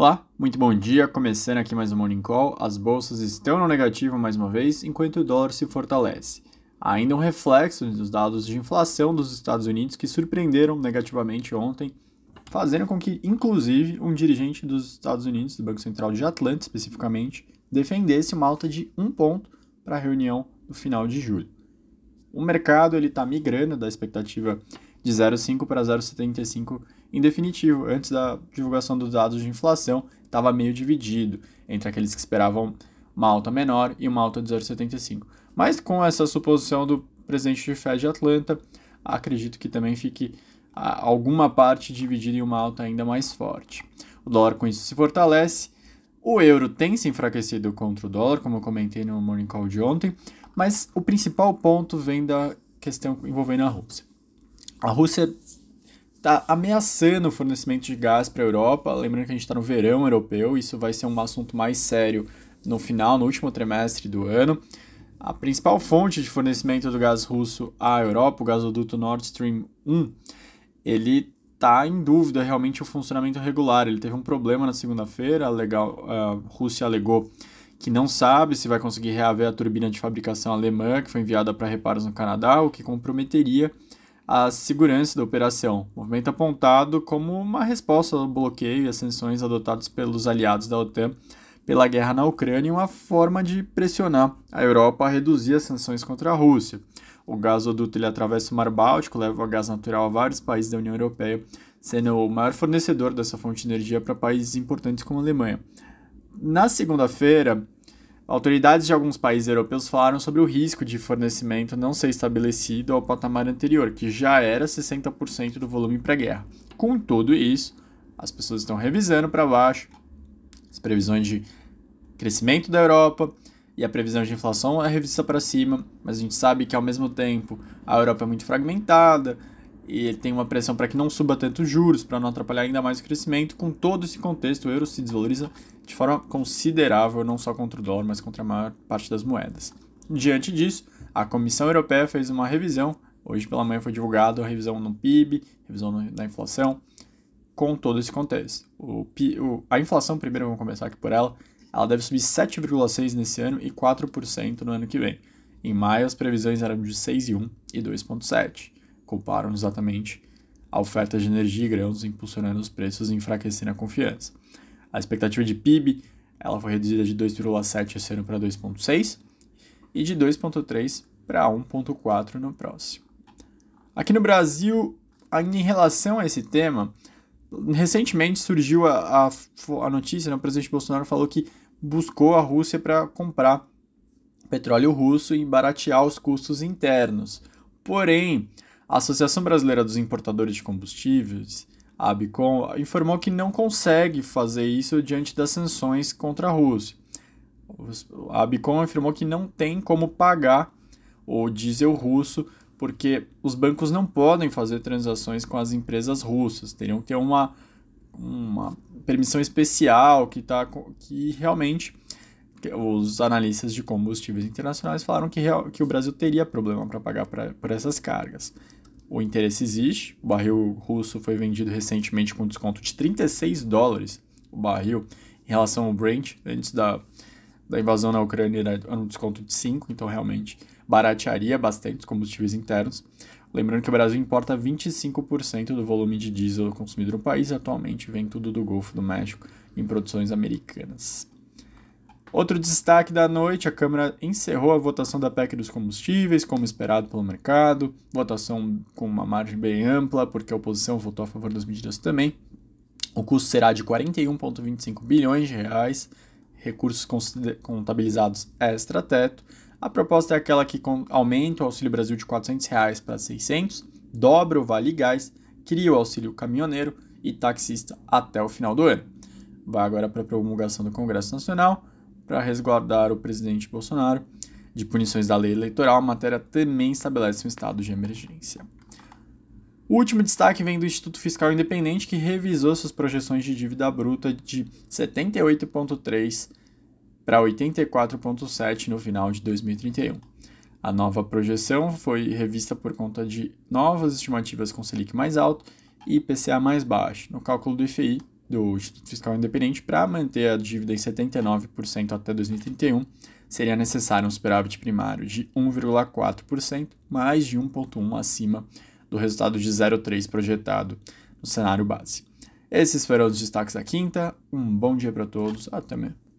Olá, muito bom dia. Começando aqui mais um Morning Call. As bolsas estão no negativo mais uma vez, enquanto o dólar se fortalece. Ainda um reflexo dos dados de inflação dos Estados Unidos que surpreenderam negativamente ontem, fazendo com que, inclusive, um dirigente dos Estados Unidos, do Banco Central de Atlanta especificamente, defendesse uma alta de um ponto para a reunião no final de julho. O mercado está migrando da expectativa de 0,5 para 0,75 em definitivo. Antes da divulgação dos dados de inflação, estava meio dividido entre aqueles que esperavam uma alta menor e uma alta de 0,75. Mas com essa suposição do presidente de Fed de Atlanta, acredito que também fique alguma parte dividida em uma alta ainda mais forte. O dólar com isso se fortalece. O euro tem se enfraquecido contra o dólar, como eu comentei no Morning Call de ontem, mas o principal ponto vem da questão envolvendo a Rússia. A Rússia está ameaçando o fornecimento de gás para a Europa. Lembrando que a gente está no verão europeu, isso vai ser um assunto mais sério no final, no último trimestre do ano. A principal fonte de fornecimento do gás russo à Europa, o gasoduto Nord Stream 1, ele está em dúvida realmente o funcionamento regular. Ele teve um problema na segunda-feira, a Rússia alegou que não sabe se vai conseguir reaver a turbina de fabricação alemã que foi enviada para reparos no Canadá, o que comprometeria a segurança da operação, movimento apontado como uma resposta ao bloqueio e às sanções adotados pelos aliados da OTAN pela guerra na Ucrânia e uma forma de pressionar a Europa a reduzir as sanções contra a Rússia. O gasoduto ele atravessa o Mar Báltico, leva gás natural a vários países da União Europeia, sendo o maior fornecedor dessa fonte de energia para países importantes como a Alemanha. Na segunda-feira, Autoridades de alguns países europeus falaram sobre o risco de fornecimento não ser estabelecido ao patamar anterior, que já era 60% do volume pré-guerra. Com tudo isso, as pessoas estão revisando para baixo as previsões de crescimento da Europa e a previsão de inflação é revista para cima, mas a gente sabe que ao mesmo tempo a Europa é muito fragmentada, e ele tem uma pressão para que não suba tanto os juros, para não atrapalhar ainda mais o crescimento. Com todo esse contexto, o euro se desvaloriza de forma considerável, não só contra o dólar, mas contra a maior parte das moedas. Diante disso, a Comissão Europeia fez uma revisão. Hoje pela manhã foi divulgada a revisão no PIB, revisão da inflação, com todo esse contexto. O, o, a inflação, primeiro vamos começar aqui por ela, ela deve subir 7,6% nesse ano e 4% no ano que vem. Em maio, as previsões eram de 6,1% e 2,7% culparam exatamente a oferta de energia e grãos impulsionando os preços e enfraquecendo a confiança. A expectativa de PIB ela foi reduzida de 2,7 esse ano para 2,6 e de 2,3 para 1,4 no próximo. Aqui no Brasil, ainda em relação a esse tema, recentemente surgiu a, a, a notícia, né, o presidente Bolsonaro falou que buscou a Rússia para comprar petróleo russo e baratear os custos internos. Porém, a Associação Brasileira dos Importadores de Combustíveis, a ABCOM, informou que não consegue fazer isso diante das sanções contra a Rússia. A ABCOM afirmou que não tem como pagar o diesel russo porque os bancos não podem fazer transações com as empresas russas, teriam que ter uma, uma permissão especial que, tá, que realmente os analistas de combustíveis internacionais falaram que, que o Brasil teria problema para pagar pra, por essas cargas o interesse existe. O barril russo foi vendido recentemente com desconto de 36 dólares o barril em relação ao Brent, antes da, da invasão na Ucrânia era um desconto de 5, então realmente baratearia bastante os combustíveis internos. Lembrando que o Brasil importa 25% do volume de diesel consumido no país, atualmente vem tudo do Golfo do México em produções americanas. Outro destaque da noite: a Câmara encerrou a votação da PEC dos combustíveis, como esperado pelo mercado. Votação com uma margem bem ampla, porque a oposição votou a favor das medidas também. O custo será de 41,25 bilhões de reais, recursos contabilizados extra-teto. A proposta é aquela que aumenta o Auxílio Brasil de 400 reais para 600, dobra o Vale Gás, cria o auxílio caminhoneiro e taxista até o final do ano. Vai agora para a promulgação do Congresso Nacional para resguardar o presidente Bolsonaro de punições da lei eleitoral, a matéria também estabelece um estado de emergência. O último destaque vem do Instituto Fiscal Independente, que revisou suas projeções de dívida bruta de 78,3 para 84,7 no final de 2031. A nova projeção foi revista por conta de novas estimativas com Selic mais alto e IPCA mais baixo. No cálculo do IFI, do Instituto Fiscal Independente, para manter a dívida em 79% até 2031, seria necessário um superávit primário de 1,4%, mais de 1,1% acima do resultado de 0,3% projetado no cenário base. Esses foram os destaques da quinta. Um bom dia para todos. Até mesmo.